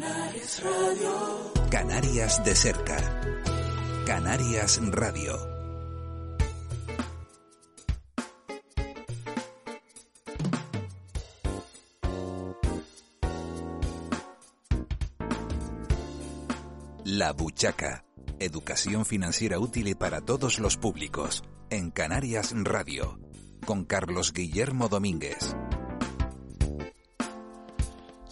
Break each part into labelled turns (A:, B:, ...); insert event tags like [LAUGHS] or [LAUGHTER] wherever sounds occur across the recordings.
A: Canarias Radio.
B: Canarias de cerca. Canarias Radio. La Buchaca. Educación financiera útil para todos los públicos. En Canarias Radio. Con Carlos Guillermo Domínguez.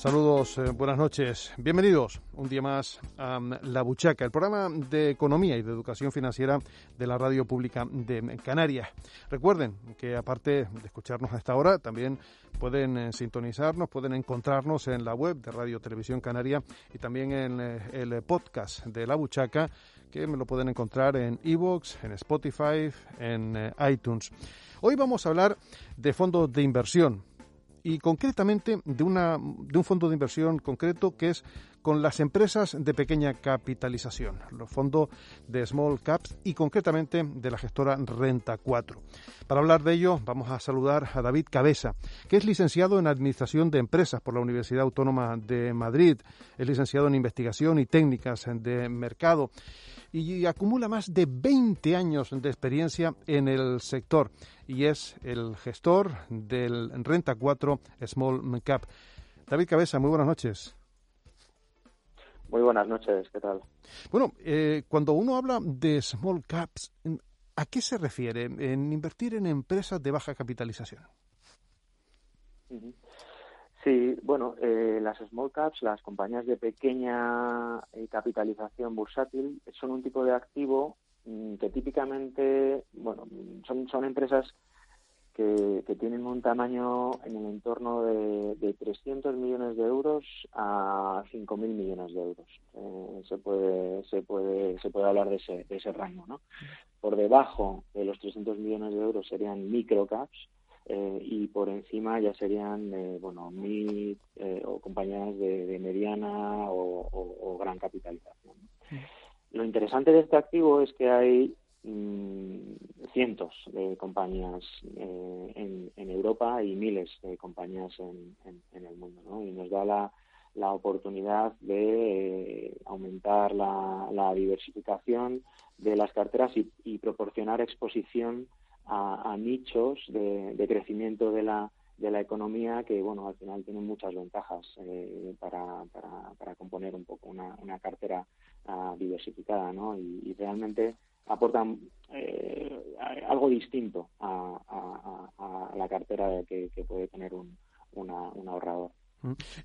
C: Saludos, eh, buenas noches. Bienvenidos un día más a mm, La Buchaca, el programa de economía y de educación financiera de la radio pública de Canarias. Recuerden que aparte de escucharnos a esta hora, también pueden eh, sintonizarnos, pueden encontrarnos en la web de Radio Televisión Canaria y también en eh, el podcast de La Buchaca, que me lo pueden encontrar en iVoox, en Spotify, en iTunes. Hoy vamos a hablar de fondos de inversión y concretamente de, una, de un fondo de inversión concreto que es con las empresas de pequeña capitalización, los fondos de small caps y concretamente de la gestora Renta 4. Para hablar de ello vamos a saludar a David Cabeza, que es licenciado en Administración de Empresas por la Universidad Autónoma de Madrid, es licenciado en Investigación y Técnicas de Mercado y acumula más de 20 años de experiencia en el sector y es el gestor del Renta 4 Small Cap. David Cabeza, muy buenas noches.
D: Muy buenas noches, ¿qué tal?
C: Bueno, eh, cuando uno habla de small caps, ¿a qué se refiere en invertir en empresas de baja capitalización?
D: Sí, bueno, eh, las small caps, las compañías de pequeña eh, capitalización bursátil, son un tipo de activo mm, que típicamente, bueno, son, son empresas que, tienen un tamaño en el entorno de, de 300 millones de euros a 5.000 millones de euros. Eh, se puede se puede se puede hablar de ese, de ese rango, ¿no? Por debajo de los 300 millones de euros serían microcaps, eh, y por encima ya serían eh, bueno mid eh, o compañías de, mediana o, gran capitalización. Lo interesante de este activo es que hay mm, cientos de compañías en, Europa y miles de compañías en, el mundo, y nos da la, la oportunidad de aumentar la, diversificación de las carteras y proporcionar exposición a, nichos de, crecimiento de la, de la economía que, bueno, al final tienen muchas ventajas eh, para, para, componer un poco una, una cartera ah, diversificada, ¿no? Y, realmente aportan eh, algo distinto a, la cartera que, que puede tener un, un ahorrador.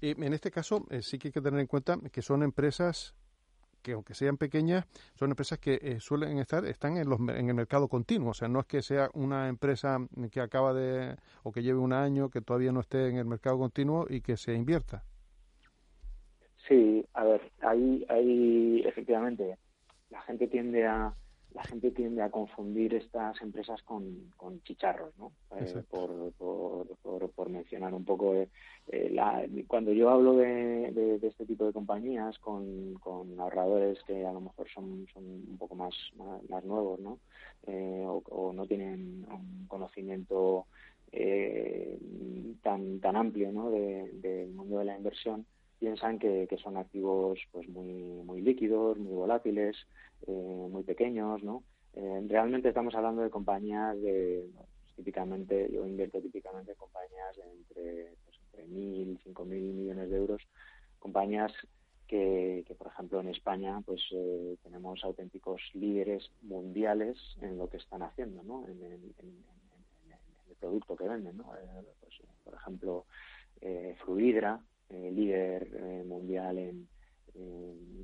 C: Y en este caso eh, sí que hay que tener en cuenta que son empresas que aunque sean pequeñas, son empresas que eh, suelen estar, están en, los, en el mercado continuo. O sea, no es que sea una empresa que acaba de, o que lleve un año, que todavía no esté en el mercado continuo y que se invierta.
D: Sí, a ver, ahí, ahí efectivamente la gente tiende a, la gente tiende a confundir estas empresas con, con chicharros, ¿no? Eh, por, por, por, mencionar un poco. Eh, eh, la, cuando yo hablo de, de, este tipo de compañías con, con, ahorradores que a lo mejor son, son un poco más, más, nuevos, ¿no? O, no tienen un conocimiento tan, tan amplio, ¿no? del mundo de la inversión, piensan que, que, son activos pues muy muy líquidos, muy volátiles, eh, muy pequeños, ¿no? Eh, realmente estamos hablando de compañías de, pues, típicamente, yo invierto típicamente en compañías de entre, pues, entre 1.000, 5.000 millones de euros, compañías que, que, por ejemplo, en España pues eh, tenemos auténticos líderes mundiales en lo que están haciendo, ¿no? En, el producto que venden, ¿no? Pues, por ejemplo, Fruidra, líder mundial en,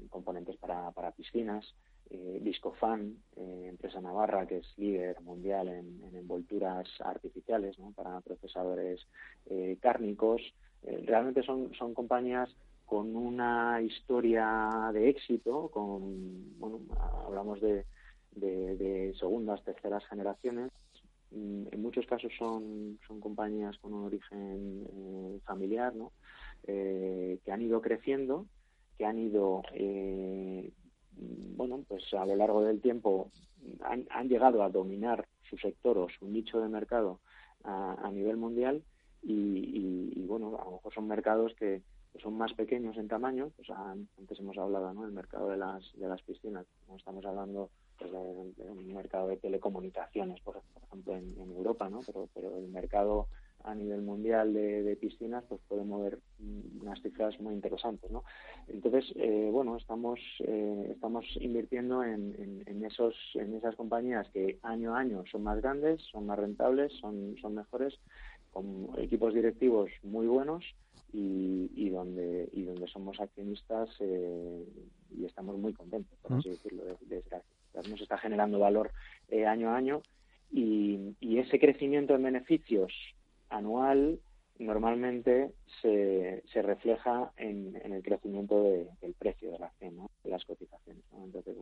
D: componentes para, para piscinas, eh, Viscofan, eh, empresa navarra que es líder mundial en, envolturas artificiales para procesadores eh, cárnicos. Eh, realmente son, son compañías con una historia de éxito, con, bueno, hablamos de, de, segundas, terceras generaciones. Mm, en muchos casos son, son compañías con un origen familiar, ¿no? Que han ido creciendo, que han ido bueno, pues a lo largo del tiempo han, llegado a dominar su sector o su nicho de mercado a, nivel mundial y, bueno, a lo mejor son mercados que, son más pequeños en tamaño, pues antes hemos hablado ¿no? del mercado de las, de las piscinas, no estamos hablando pues, de, un mercado de telecomunicaciones, por, ejemplo, en, en, Europa, ¿no? pero, pero el mercado a nivel mundial de, piscinas pues puede mover unas cifras muy interesantes no entonces eh, bueno estamos eh, estamos invirtiendo en, en, esos en esas compañías que año a año son más grandes son más rentables son son mejores con equipos directivos muy buenos y, y donde y donde somos accionistas eh, y estamos muy contentos por así decirlo de, nos está generando valor año a año y, y, ese crecimiento en beneficios anual normalmente se, se refleja en, el crecimiento del precio de la acción, de las cotizaciones. Entonces,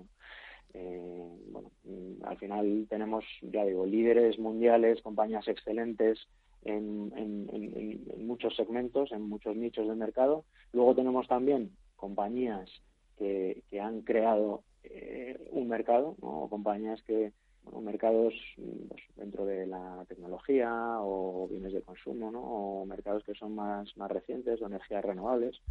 D: eh, bueno, mm, al final tenemos, ya digo, líderes mundiales, compañías excelentes en, en, muchos segmentos, en muchos nichos de mercado. Luego tenemos también compañías que, que han creado eh, un mercado, o compañías que, mercados pues, dentro de la tecnología o bienes de consumo, ¿no? o mercados que son más, más recientes, de energías renovables,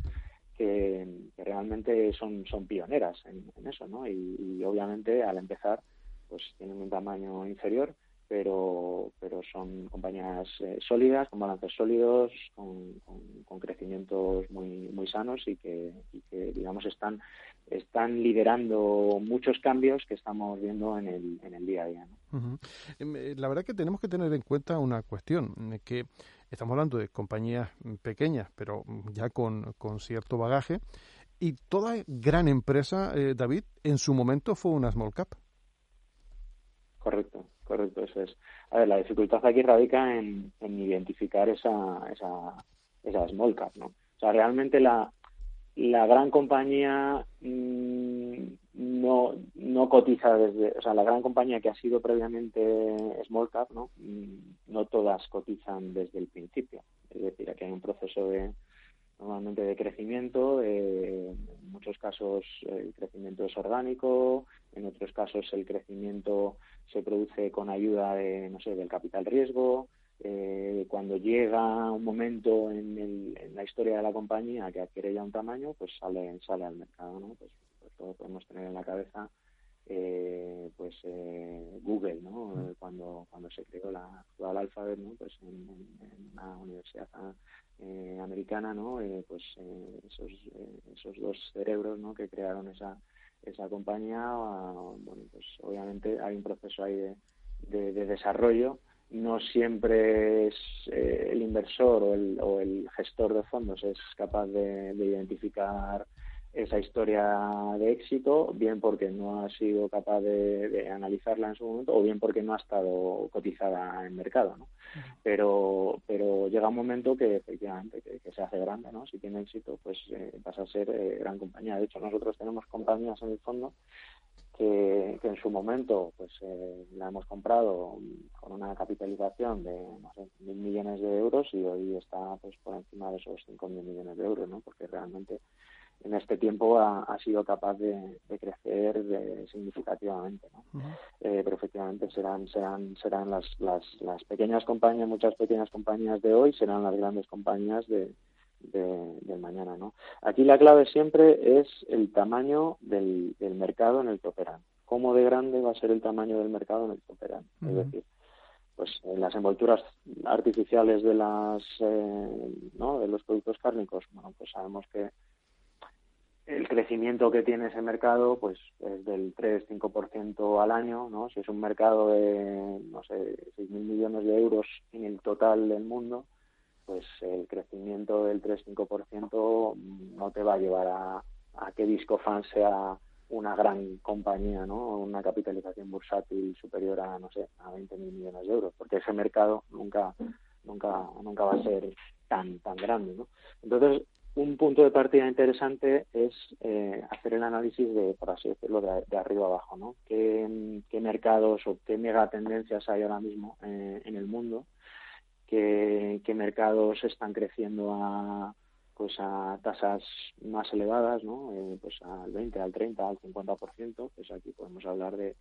D: que, realmente son, son pioneras en, eso, ¿no? Y, y, obviamente al empezar pues tienen un tamaño inferior, pero, pero son compañías eh, sólidas, con balances sólidos, con, con, crecimientos muy, muy sanos y que, digamos, están, están liderando muchos cambios que estamos viendo en el, en el día a día.
C: Em, eh, la verdad que tenemos que tener en cuenta una cuestión, eh, que estamos hablando de compañías pequeñas, pero ya con, con cierto bagaje, y toda gran empresa, David, en su momento fue una small cap.
D: Correcto correcto, eso es. A ver, la dificultad aquí radica en, identificar esa, esa, esa small cap, ¿no? O sea, realmente la, la gran compañía mm, no, no cotiza desde, o sea, la gran compañía que ha sido previamente small cap, ¿no? Mm, no todas cotizan desde el principio. Es decir, aquí hay un proceso de, normalmente de crecimiento, en muchos casos el crecimiento es orgánico, en otros casos el crecimiento se produce con ayuda de, no sé, del capital riesgo. Eh, cuando llega un momento en, el, en, la historia de la compañía que adquiere ya un tamaño, pues sale, sale al mercado, ¿no? Pues, pues todo podemos tener en la cabeza eh, pues eh, Google, ¿no? Mm. Cuando cuando se creó la actual alfabet, ¿no? Pues en, en una universidad eh, americana, ¿no? Eh, pues eh, esos esos dos cerebros, ¿no? Que crearon esa esa compañía, ah, bueno, pues obviamente hay un proceso ahí de, de, desarrollo. No siempre es el inversor o el, o el gestor de fondos es capaz de, de identificar esa historia de éxito, bien porque no ha sido capaz de, analizarla en su momento o bien porque no ha estado cotizada en mercado, ¿no? Pero, pero llega un momento que efectivamente que, se hace grande, ¿no? Si tiene éxito, pues eh, pasa a ser eh, gran compañía. De hecho, nosotros tenemos compañías en el fondo que, en su momento pues eh, la hemos comprado con una capitalización de no sé, mil millones de euros y hoy está pues por encima de esos cinco mil millones de euros, ¿no? Porque realmente en este tiempo ha, sido capaz de, crecer significativamente. ¿no? Eh, pero efectivamente serán, serán, serán las, las, las, pequeñas compañías, muchas pequeñas compañías de hoy serán las grandes compañías de, de, mañana. ¿no? Aquí la clave siempre es el tamaño del, del, mercado en el que operan. ¿Cómo de grande va a ser el tamaño del mercado en el que operan? Es decir, pues en las envolturas artificiales de las eh, ¿no? de los productos cárnicos bueno pues sabemos que el crecimiento que tiene ese mercado pues es del 3-5% al año, ¿no? Si es un mercado de, no sé, 6.000 millones de euros en el total del mundo, pues el crecimiento del 3-5% no te va a llevar a, a que Discofan sea una gran compañía, ¿no? Una capitalización bursátil superior a, no sé, a 20.000 millones de euros, porque ese mercado nunca, nunca, nunca va a ser tan, tan grande, ¿no? Entonces, un punto de partida interesante es eh, hacer el análisis de, por así decirlo, de, arriba abajo, ¿no? ¿Qué, mercados o qué megatendencias hay ahora mismo eh, en el mundo? ¿Qué, mercados están creciendo a pues a tasas más elevadas, ¿no? Eh, pues al 20, al 30, al 50%, pues aquí podemos hablar de,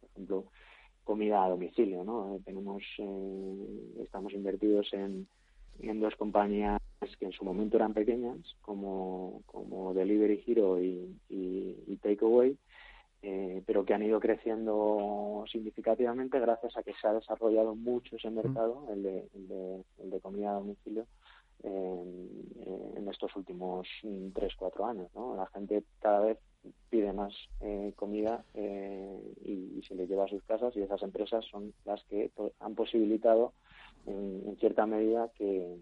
D: por ejemplo, comida a domicilio, ¿no? tenemos, estamos invertidos en, en dos compañías que en su momento eran pequeñas, como, como Delivery Hero y, Takeaway, eh, pero que han ido creciendo significativamente gracias a que se ha desarrollado mucho ese mercado, el de, el de, comida a domicilio, en estos últimos 3-4 años. ¿no? La gente cada vez pide más eh, comida eh, y, se le lleva a sus casas y esas empresas son las que han posibilitado en, cierta medida que,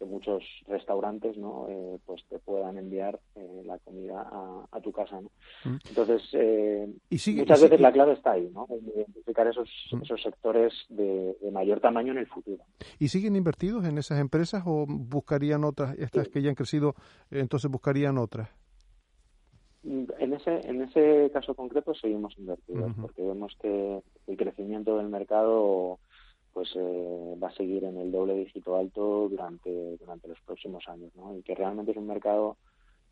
D: muchos restaurantes no eh, pues te puedan enviar la comida a, tu casa ¿no? Mm. entonces muchas veces la clave está ahí ¿no? en identificar esos mm. esos sectores de, mayor tamaño en el futuro
C: y siguen invertidos en esas empresas o buscarían otras estas que ya han crecido entonces buscarían otras
D: en ese, en ese caso concreto seguimos invertidos porque vemos que el crecimiento del mercado pues eh, va a seguir en el doble dígito alto durante, durante los próximos años ¿no? y que realmente es un mercado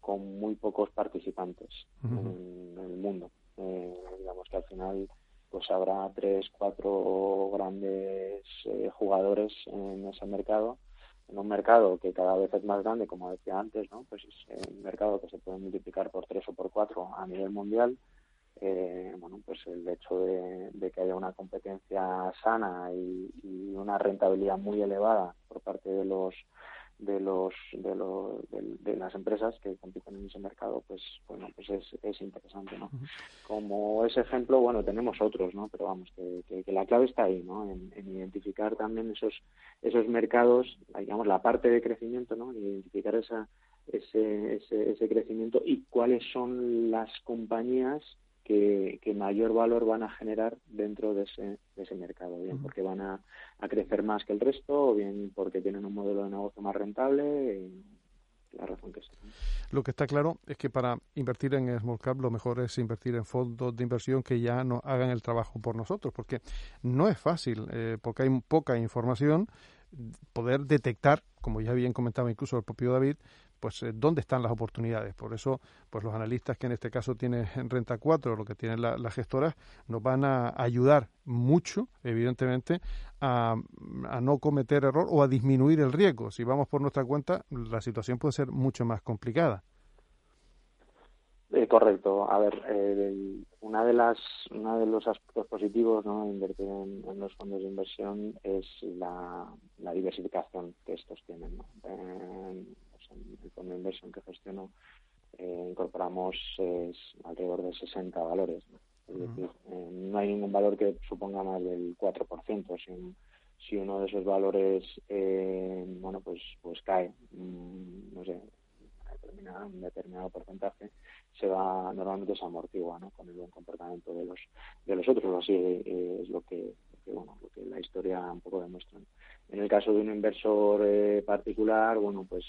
D: con muy pocos participantes en, el mundo. Eh, digamos que al final pues habrá tres, cuatro grandes eh, jugadores en ese mercado en un mercado que cada vez es más grande, como decía antes, ¿no? pues es un mercado que se puede multiplicar por tres o por cuatro a nivel mundial, eh, bueno, pues el hecho de, que haya una competencia sana y, una rentabilidad muy elevada por parte de los de los de, los, de, las empresas que compiten en ese mercado pues bueno pues es, es interesante no como ese ejemplo bueno tenemos otros no pero vamos que, que, la clave está ahí no en, identificar también esos esos mercados digamos la parte de crecimiento no identificar esa ese, ese, ese crecimiento y cuáles son las compañías que, mayor valor van a generar dentro de ese, de ese mercado, bien porque van a, crecer más que el resto o bien porque tienen un modelo de negocio más rentable. la razón que sea.
C: Lo que está claro es que para invertir en Small Cap lo mejor es invertir en fondos de inversión que ya no hagan el trabajo por nosotros, porque no es fácil, eh, porque hay poca información, poder detectar, como ya bien comentaba incluso el propio David, pues eh, dónde están las oportunidades. Por eso, pues los analistas que en este caso tienen Renta 4, lo que tienen las gestoras, nos van a ayudar mucho, evidentemente, a, no cometer error o a disminuir el riesgo. Si vamos por nuestra cuenta, la situación puede ser mucho más complicada.
D: Eh, correcto. A ver, eh, una de las, una de los aspectos positivos ¿no? de invertir en, los fondos de inversión es la, diversificación que estos tienen. ¿no? el fondo de inversión que gestiono, eh, incorporamos alrededor de 60 valores. Es decir, eh, no hay ningún valor que suponga más del 4%. Si, si uno de esos valores, eh, bueno, pues, pues cae, mm, no sé, un determinado porcentaje, se va normalmente se amortigua ¿no? con el buen comportamiento de los de los otros así es lo que, bueno lo que la historia un poco demuestra en el caso de un inversor eh, particular, bueno, pues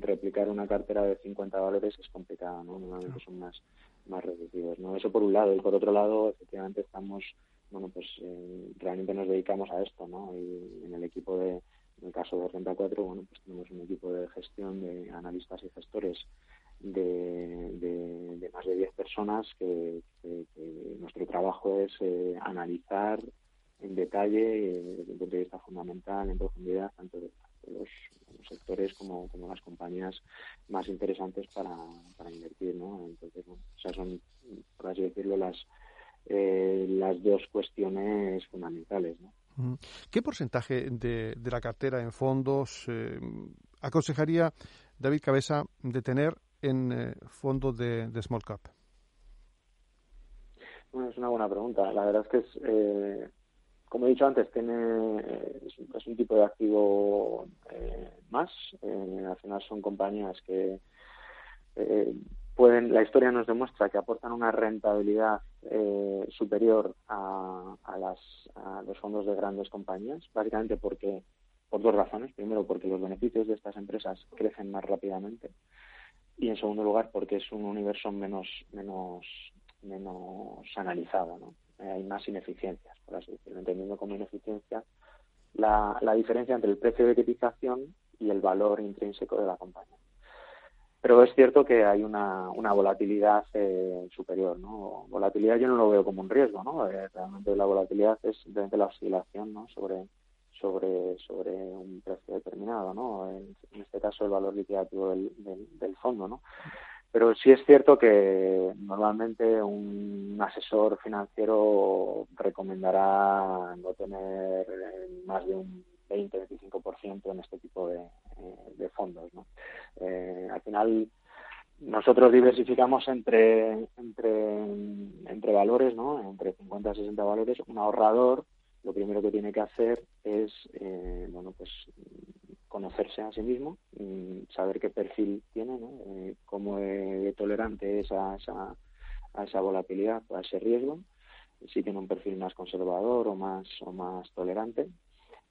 D: replicar una cartera de 50 valores es complicado, ¿no? Normalmente son más, más reducidos, ¿no? Eso por un lado. Y por otro lado, efectivamente estamos, bueno, pues eh, realmente nos dedicamos a esto, ¿no? Y en el equipo de, en el caso de Renta 4, bueno, pues tenemos un equipo de gestión de analistas y gestores de, más de 10 personas que, nuestro trabajo es eh, analizar en detalle, eh, desde un punto de vista fundamental, en profundidad, tanto los, sectores como, las compañías más interesantes para, invertir, ¿no? Entonces, bueno, esas son, por así decirlo, las, eh, las dos cuestiones fundamentales.
C: ¿Qué porcentaje de, de la cartera en fondos eh, aconsejaría David Cabeza de tener en fondos de, small cap?
D: Bueno, es una buena pregunta. La verdad es que es, como he dicho antes, tiene es, un tipo de activo eh, más. Eh, al final son compañías que eh, pueden, la historia nos demuestra que aportan una rentabilidad superior a, las, a los fondos de grandes compañías, básicamente porque por dos razones. Primero, porque los beneficios de estas empresas crecen más rápidamente y en segundo lugar, porque es un universo menos menos menos analizado, ¿no? hay más ineficiencias, por así decirlo, entendiendo como ineficiencia la, la diferencia entre el precio de cotización y el valor intrínseco de la compañía. Pero es cierto que hay una, una volatilidad eh, superior, ¿no? Volatilidad yo no lo veo como un riesgo, ¿no? Eh, realmente la volatilidad es simplemente la oscilación, ¿no? Sobre, sobre sobre un precio determinado, ¿no? En, este caso el valor liquidativo del, del, fondo, ¿no? Pero sí es cierto que normalmente un asesor financiero recomendará no tener más de un 20-25% en este tipo de, de fondos. Eh, al final, nosotros diversificamos entre, entre, valores, ¿no? entre 50 y 60 valores. Un ahorrador lo primero que tiene que hacer es eh, bueno pues conocerse a sí mismo, saber qué perfil tiene, ¿no? Eh, cómo de tolerante es a esa, a esa volatilidad, a ese riesgo, si tiene un perfil más conservador o más o más tolerante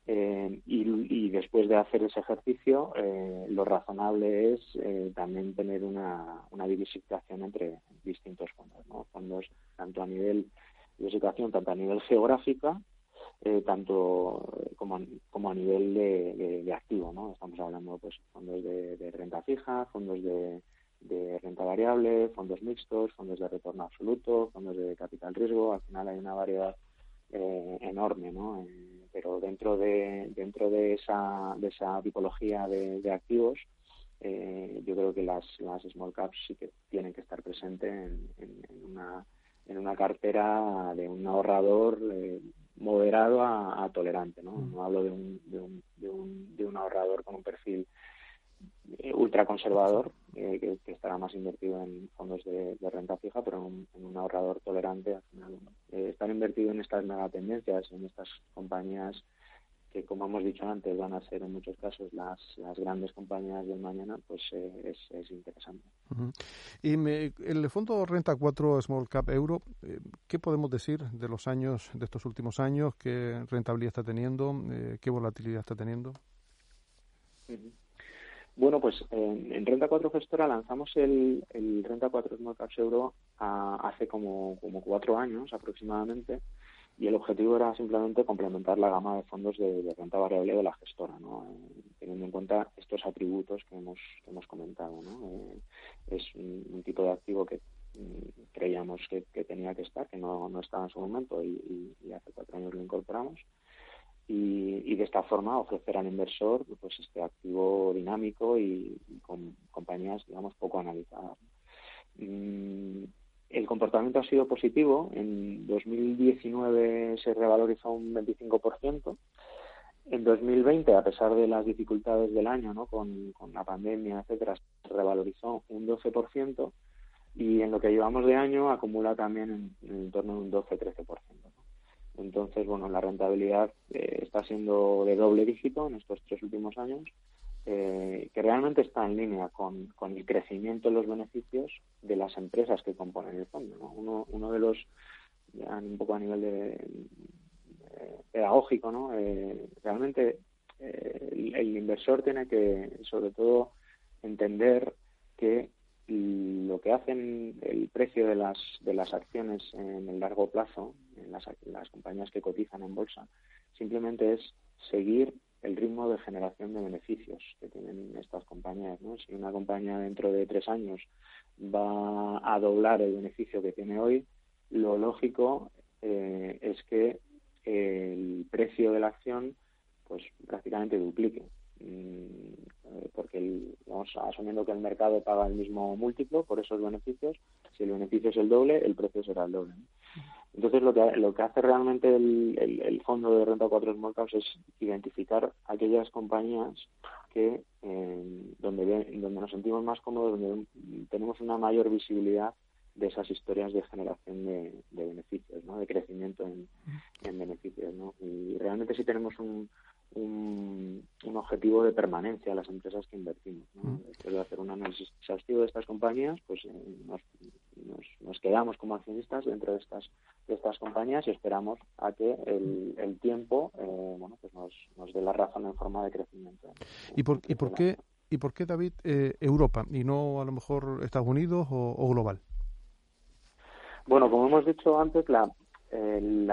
D: eh, y, después de hacer ese ejercicio, eh, lo razonable es eh, también tener una, una, diversificación entre distintos fondos, ¿no? fondos tanto a nivel de situación, tanto a nivel geográfica, tanto como, como a nivel de, de, activo, ¿no? Estamos hablando pues fondos de, renta fija, fondos de, de renta variable, fondos mixtos, fondos de retorno absoluto, fondos de capital riesgo. Al final hay una variedad enorme, ¿no? Pero dentro de dentro de esa de esa tipología de, activos eh, yo creo que las, las small caps sí que tienen que estar presentes en, una en una cartera de un ahorrador eh, moderado a, tolerante no mm. no hablo de un, de un, de un, de un ahorrador con un perfil eh, ultraconservador, eh, que, estará más invertido en fondos de, renta fija, pero en un, ahorrador tolerante. Al final, eh, estar invertido en estas megatendencias, en estas compañías que, como hemos dicho antes, van a ser en muchos casos las, las grandes compañías del mañana, pues es, es, interesante.
C: Y el fondo Renta 4 Small Cap Euro, ¿qué podemos decir de los años, de estos últimos años? ¿Qué rentabilidad está teniendo? ¿Qué volatilidad está teniendo?
D: Bueno, pues en, Renta 4 Gestora lanzamos el, Renta 4 Small Caps Euro hace como, cuatro años aproximadamente y el objetivo era simplemente complementar la gama de fondos de, renta variable de la gestora, ¿no? Eh, teniendo en cuenta estos atributos que hemos, hemos comentado. ¿no? Eh, es un, tipo de activo que mm, creíamos que, tenía que estar, que no, no estaba en su momento y, y hace cuatro años lo incorporamos y, de esta forma ofrecer al inversor pues este activo dinámico y, con compañías digamos poco analizadas mm, el comportamiento ha sido positivo en 2019 se revalorizó un 25% en 2020 a pesar de las dificultades del año ¿no? con, la pandemia etcétera se revalorizó un 12% y en lo que llevamos de año acumula también en torno a un 12-13%. Entonces, bueno, la rentabilidad eh, está siendo de doble dígito en estos tres últimos años, eh, que realmente está en línea con, el crecimiento de los beneficios de las empresas que componen el fondo. Uno, uno de los, un poco a nivel de, pedagógico, ¿no? Eh, realmente el inversor tiene que, sobre todo, entender que lo que hacen el precio de las, de las acciones en el largo plazo, en las, las compañías que cotizan en bolsa, simplemente es seguir el ritmo de generación de beneficios que tienen estas compañías. ¿no? Si una compañía dentro de tres años va a doblar el beneficio que tiene hoy, lo lógico eh, es que el precio de la acción pues prácticamente duplique. Mm, eh, porque vamos asumiendo que el mercado paga el mismo múltiplo por esos beneficios, si el beneficio es el doble, el precio será el doble. Entonces lo que lo que hace realmente el, el, fondo de renta 4 small caps es identificar aquellas compañías que eh, donde donde nos sentimos más cómodos, donde tenemos una mayor visibilidad de esas historias de generación de, beneficios, ¿no? de crecimiento en, en beneficios. ¿no? Y realmente si tenemos un, un, objetivo de permanencia a las empresas que invertimos. Después de hacer un análisis exhaustivo de estas compañías, pues eh, nos, nos, quedamos como accionistas dentro de estas de estas compañías y esperamos a que el, el tiempo eh, bueno, pues nos, nos dé la razón en forma de crecimiento.
C: ¿Y por, y por qué y por qué David eh, Europa y no a lo mejor Estados Unidos o global?
D: Bueno, como hemos dicho antes, la, el,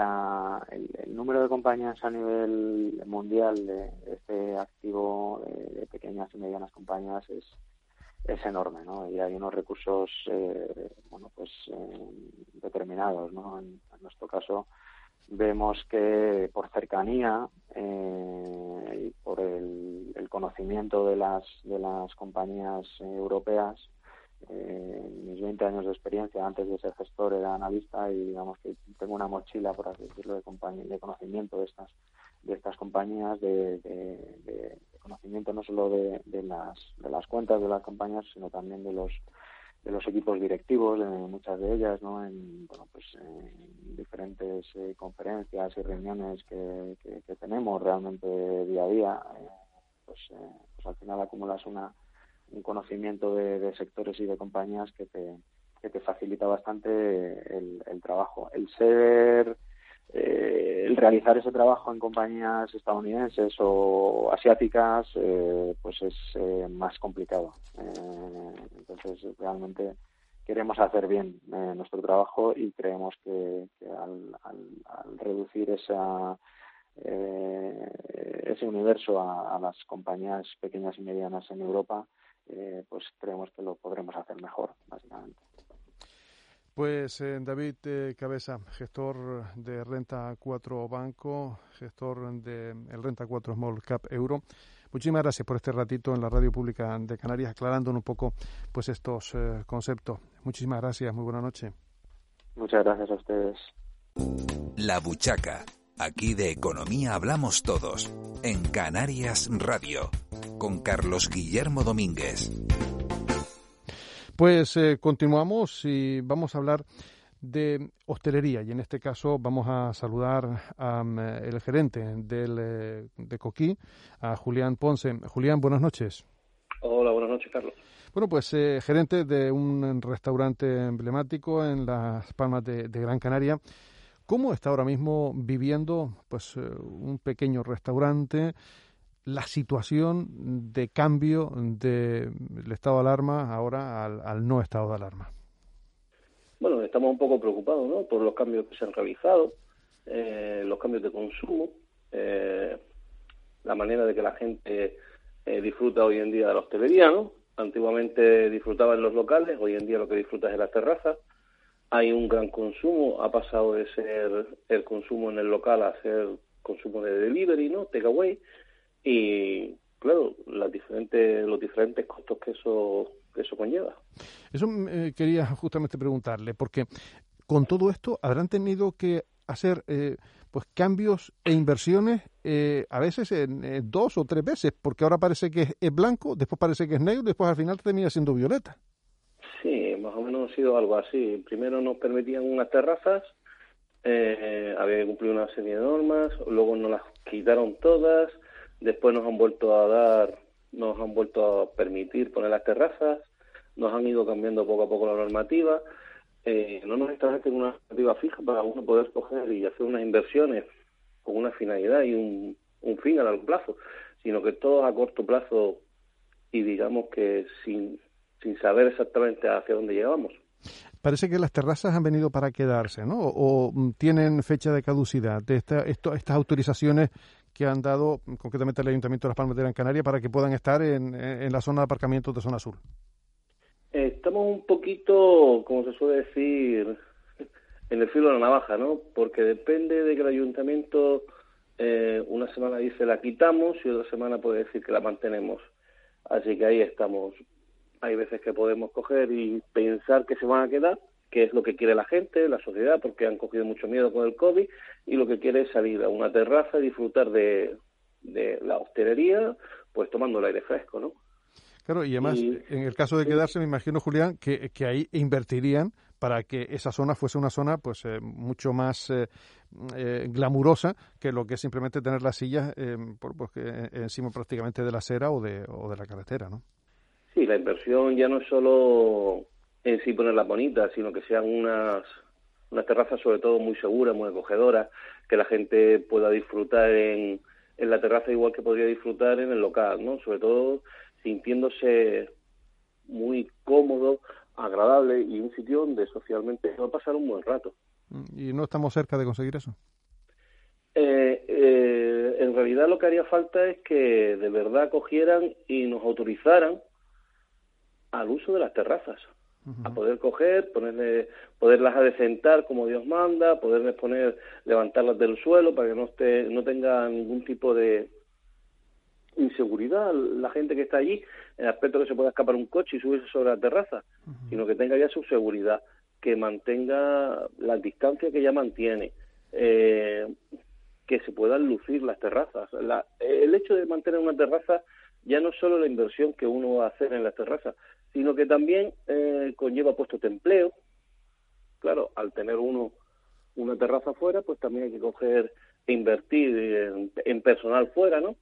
D: número de compañías a nivel mundial de este activo de, pequeñas y medianas compañías es, es enorme, ¿no? Y hay unos recursos, eh, bueno, pues eh, determinados, ¿no? En, nuestro caso, vemos que por cercanía y por el, el, conocimiento de las, de las compañías europeas, eh, mis 20 años de experiencia antes de ser gestor era analista y digamos que tengo una mochila, por así decirlo, de, de conocimiento de estas de estas compañías, de, de, conocimiento no solo de, las, de las cuentas de las compañías, sino también de los de los equipos directivos, de muchas de ellas, ¿no? En, bueno, pues, en diferentes eh, conferencias y reuniones que, que, tenemos realmente día a día, eh, pues, eh, pues al final acumulas una un conocimiento de, sectores y de compañías que te, que te facilita bastante el, trabajo. El ser, eh, realizar ese trabajo en compañías estadounidenses o asiáticas, eh, pues es eh, más complicado. entonces, realmente queremos hacer bien nuestro trabajo y creemos que, al, reducir esa ese universo a, las compañías pequeñas y medianas en Europa, eh, pues creemos que lo podremos hacer mejor, básicamente.
C: Pues eh, David eh, Cabeza, gestor de Renta 4 Banco, gestor de el Renta 4 Small Cap Euro. Muchísimas gracias por este ratito en la Radio Pública de Canarias, aclarándonos un poco pues estos conceptos. Muchísimas gracias, muy buena noche.
D: Muchas gracias a ustedes.
B: La Buchaca. Aquí de economía hablamos todos. En Canarias Radio con Carlos Guillermo Domínguez.
C: Pues eh, continuamos y vamos a hablar de hostelería y en este caso vamos a saludar al el gerente del, eh, de Coquí, a Julián Ponce. Julián, buenas noches.
E: Hola, buenas noches, Carlos.
C: Bueno, pues eh, gerente de un restaurante emblemático en las Palmas de, de, Gran Canaria. ¿Cómo está ahora mismo viviendo pues un pequeño restaurante la situación de cambio del estado de alarma ahora al, no estado de alarma?
E: Bueno, estamos un poco preocupados ¿no? por los cambios que se han realizado, eh, los cambios de consumo, eh, la manera de que la gente eh, disfruta hoy en día de la hostelería, ¿no? Antiguamente disfrutaba en los locales, hoy en día lo que disfruta es en las terrazas. Hay un gran consumo, ha pasado de ser el consumo en el local a ser consumo de delivery, ¿no? Takeaway y claro, las diferentes, los diferentes costos que eso, que eso conlleva.
C: Eso eh, quería justamente preguntarle, porque con todo esto habrán tenido que hacer eh, pues cambios e inversiones eh, a veces en dos o tres veces, porque ahora parece que es, blanco, después parece que es negro, después al final termina siendo violeta.
E: Sí, más o menos ha sido algo así. Primero nos permitían unas terrazas, había que cumplir una serie de normas, luego nos las quitaron todas, Después nos han vuelto a dar, nos han vuelto a permitir poner las terrazas, nos han ido cambiando poco a poco la normativa. Eh, no nos establece una normativa fija para uno poder coger y hacer unas inversiones con una finalidad y un, un fin a largo plazo, sino que todo a corto plazo y digamos que sin, sin saber exactamente hacia dónde llegamos.
C: Parece que las terrazas han venido para quedarse, ¿no? O, tienen fecha de caducidad de esta, estas autorizaciones que han dado concretamente el Ayuntamiento de Las Palmas de Gran Canaria para que puedan estar en, en la zona de aparcamiento de zona sur?
E: Estamos un poquito, como se suele decir, [LAUGHS] en el filo de la navaja, ¿no? Porque depende de que el Ayuntamiento eh, una semana dice la quitamos y otra semana puede decir que la mantenemos. Así que ahí estamos. Hay veces que podemos coger y pensar que se van a quedar qué es lo que quiere la gente, la sociedad, porque han cogido mucho miedo con el COVID y lo que quiere es salir a una terraza y disfrutar de, la hostelería, pues tomando el aire fresco, ¿no?
C: Claro, y además, en el caso de quedarse, me imagino, Julián, que, que ahí invertirían para que esa zona fuese una zona pues eh, mucho más eh, eh, glamurosa que lo que es simplemente tener las sillas por, pues, encima prácticamente de la acera o de, o de la carretera, ¿no?
E: Sí, la inversión ya no es solo en sí ponerlas bonitas, sino que sean unas, unas terrazas sobre todo muy seguras, muy acogedoras, que la gente pueda disfrutar en, en la terraza igual que podría disfrutar en el local, ¿no? Sobre todo sintiéndose muy cómodo, agradable y un sitio donde socialmente va a pasar un buen rato.
C: ¿Y no estamos cerca de conseguir eso?
E: Eh, eh, en realidad lo que haría falta es que de verdad cogieran y nos autorizaran al uso de las terrazas. A poder coger, ponerle, poderlas adecentar como Dios manda, poderles poner, levantarlas del suelo para que no esté, no tenga ningún tipo de inseguridad la gente que está allí, en el aspecto que se pueda escapar un coche y subirse sobre la terraza, sino que tenga ya su seguridad, que mantenga la distancia que ya mantiene, eh, que se puedan lucir las terrazas. La, el hecho de mantener una terraza ya no es solo la inversión que uno va a hacer en las terrazas, sino que también eh, conlleva puestos de empleo. Claro, al tener uno una terraza fuera, pues también hay que coger e invertir en, personal fuera, ¿no?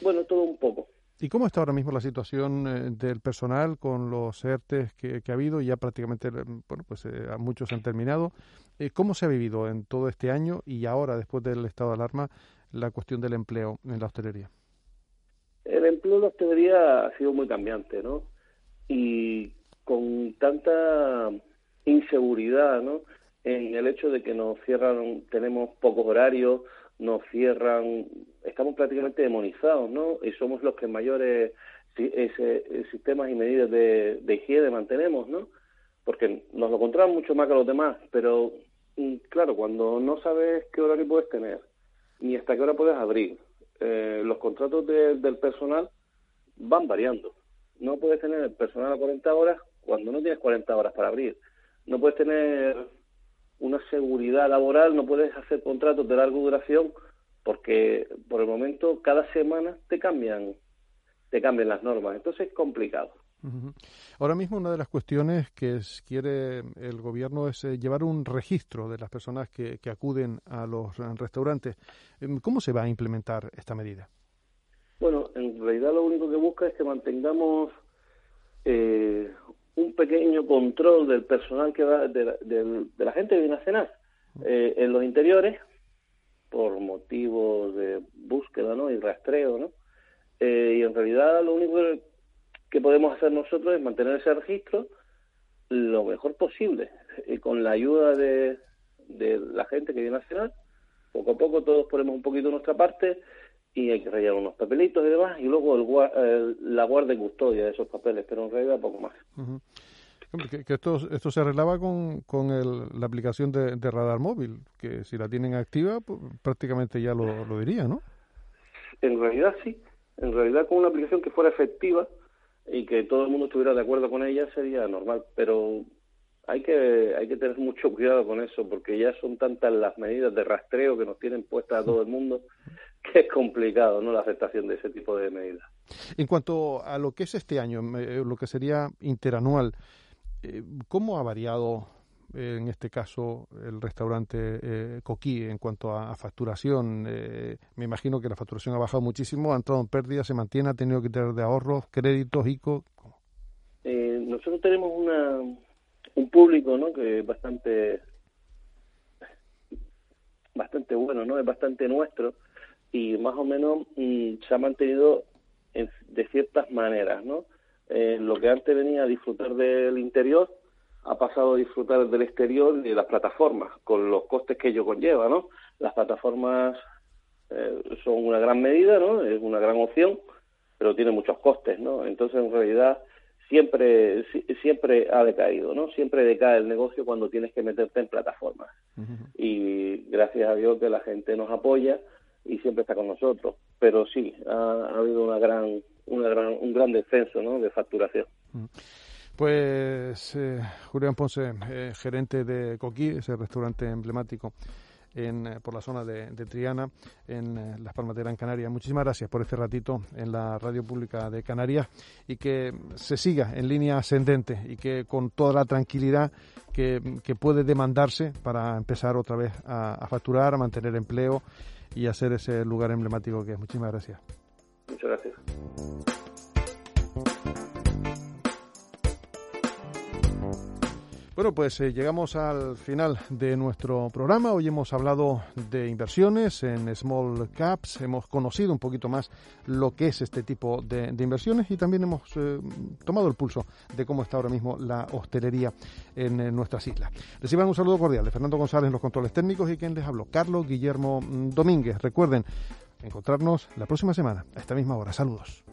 E: Bueno, todo un poco.
C: ¿Y cómo está ahora mismo la situación eh, del personal con los ERTES que, ha habido? Ya prácticamente, eh, bueno, pues muchos han terminado. ¿Cómo se ha vivido en todo este año y ahora, después del estado de alarma, la cuestión del empleo en la hostelería?
E: El empleo en la hostelería ha sido muy cambiante, ¿no? Y con tanta inseguridad, ¿no? En el hecho de que nos cierran, tenemos pocos horarios, nos cierran, estamos prácticamente demonizados, ¿no? Y somos los que mayores ese, sistemas y medidas de, de higiene mantenemos, ¿no? Porque nos lo controlan mucho más que los demás, pero mm, claro, cuando no sabes qué horario puedes tener, ni hasta qué hora puedes abrir, eh, los contratos del personal van variando no puedes tener personal a 40 horas cuando no tienes 40 horas para abrir. No puedes tener una seguridad laboral, no puedes hacer contratos de larga duración porque por el momento cada semana te cambian te cambian las normas. Entonces es complicado.
C: Ahora mismo una de las cuestiones que quiere el gobierno es eh, llevar un registro de las personas que, que acuden a los restaurantes. ¿Cómo se va a implementar esta medida?
E: Realidad lo único que busca es que mantengamos eh, un pequeño control del personal que va, de la, gente que viene a cenar eh, en los interiores por motivos de búsqueda ¿no? y rastreo, ¿no? Eh, y en realidad lo único que podemos hacer nosotros es mantener ese registro lo mejor posible, y con la ayuda de, de la gente que viene a cenar, poco a poco todos ponemos un poquito nuestra parte y hay que rellenar unos papelitos y demás, y luego el, la guarda y custodia de esos papeles, pero en realidad poco más.
C: que, esto, esto se arreglaba con, con el, la aplicación de, radar móvil, que si la tienen activa, pues, prácticamente ya lo, lo diría, ¿no?
E: En realidad sí, en realidad con una aplicación que fuera efectiva y que todo el mundo estuviera de acuerdo con ella sería normal, pero hay que hay que tener mucho cuidado con eso porque ya son tantas las medidas de rastreo que nos tienen puestas a todo el mundo [LAUGHS] que es complicado no la aceptación de ese tipo de medidas.
C: En cuanto a lo que es este año eh, lo que sería interanual eh, cómo ha variado eh, en este caso el restaurante Coquí en cuanto a, facturación me imagino que la facturación ha bajado muchísimo ha entrado en pérdida se mantiene ha tenido que tener de ahorros créditos ICO.
E: Nosotros tenemos una un público ¿no? que es bastante bastante bueno, ¿no? Es bastante nuestro y más o menos mm, se ha mantenido de ciertas maneras, ¿no? Eh, lo que antes venía a disfrutar del interior ha pasado a disfrutar del exterior y de las plataformas, con los costes que ello conlleva, ¿no? Las plataformas eh, son una gran medida, ¿no? Es una gran opción, pero tiene muchos costes, ¿no? Entonces, en realidad, siempre siempre ha decaído, ¿no? Siempre decae el negocio cuando tienes que meterte en plataformas. Y gracias a Dios que la gente nos apoya y siempre está con nosotros. Pero sí, ha, habido una gran, una gran, un gran descenso, ¿no? De facturación.
C: Pues eh, Julián Ponce, eh, gerente de Coquí, ese restaurante emblemático en, eh, por la zona de, Triana, en eh, Las Palmas de Gran Canaria. Muchísimas gracias por este ratito en la radio pública de Canarias y que se siga en línea ascendente y que con toda la tranquilidad que, puede demandarse para empezar otra vez a facturar, a mantener empleo y a ser ese lugar emblemático que es. Muchísimas gracias.
E: Muchas gracias.
C: Bueno, pues eh, llegamos al final de nuestro programa. Hoy hemos hablado de inversiones en small caps, hemos conocido un poquito más lo que es este tipo de, inversiones y también hemos eh, tomado el pulso de cómo está ahora mismo la hostelería en, nuestras islas. Reciban un saludo cordial de Fernando González en los controles técnicos y quien les habló, Carlos Guillermo mm, Domínguez. Recuerden encontrarnos la próxima semana a esta misma hora. Saludos.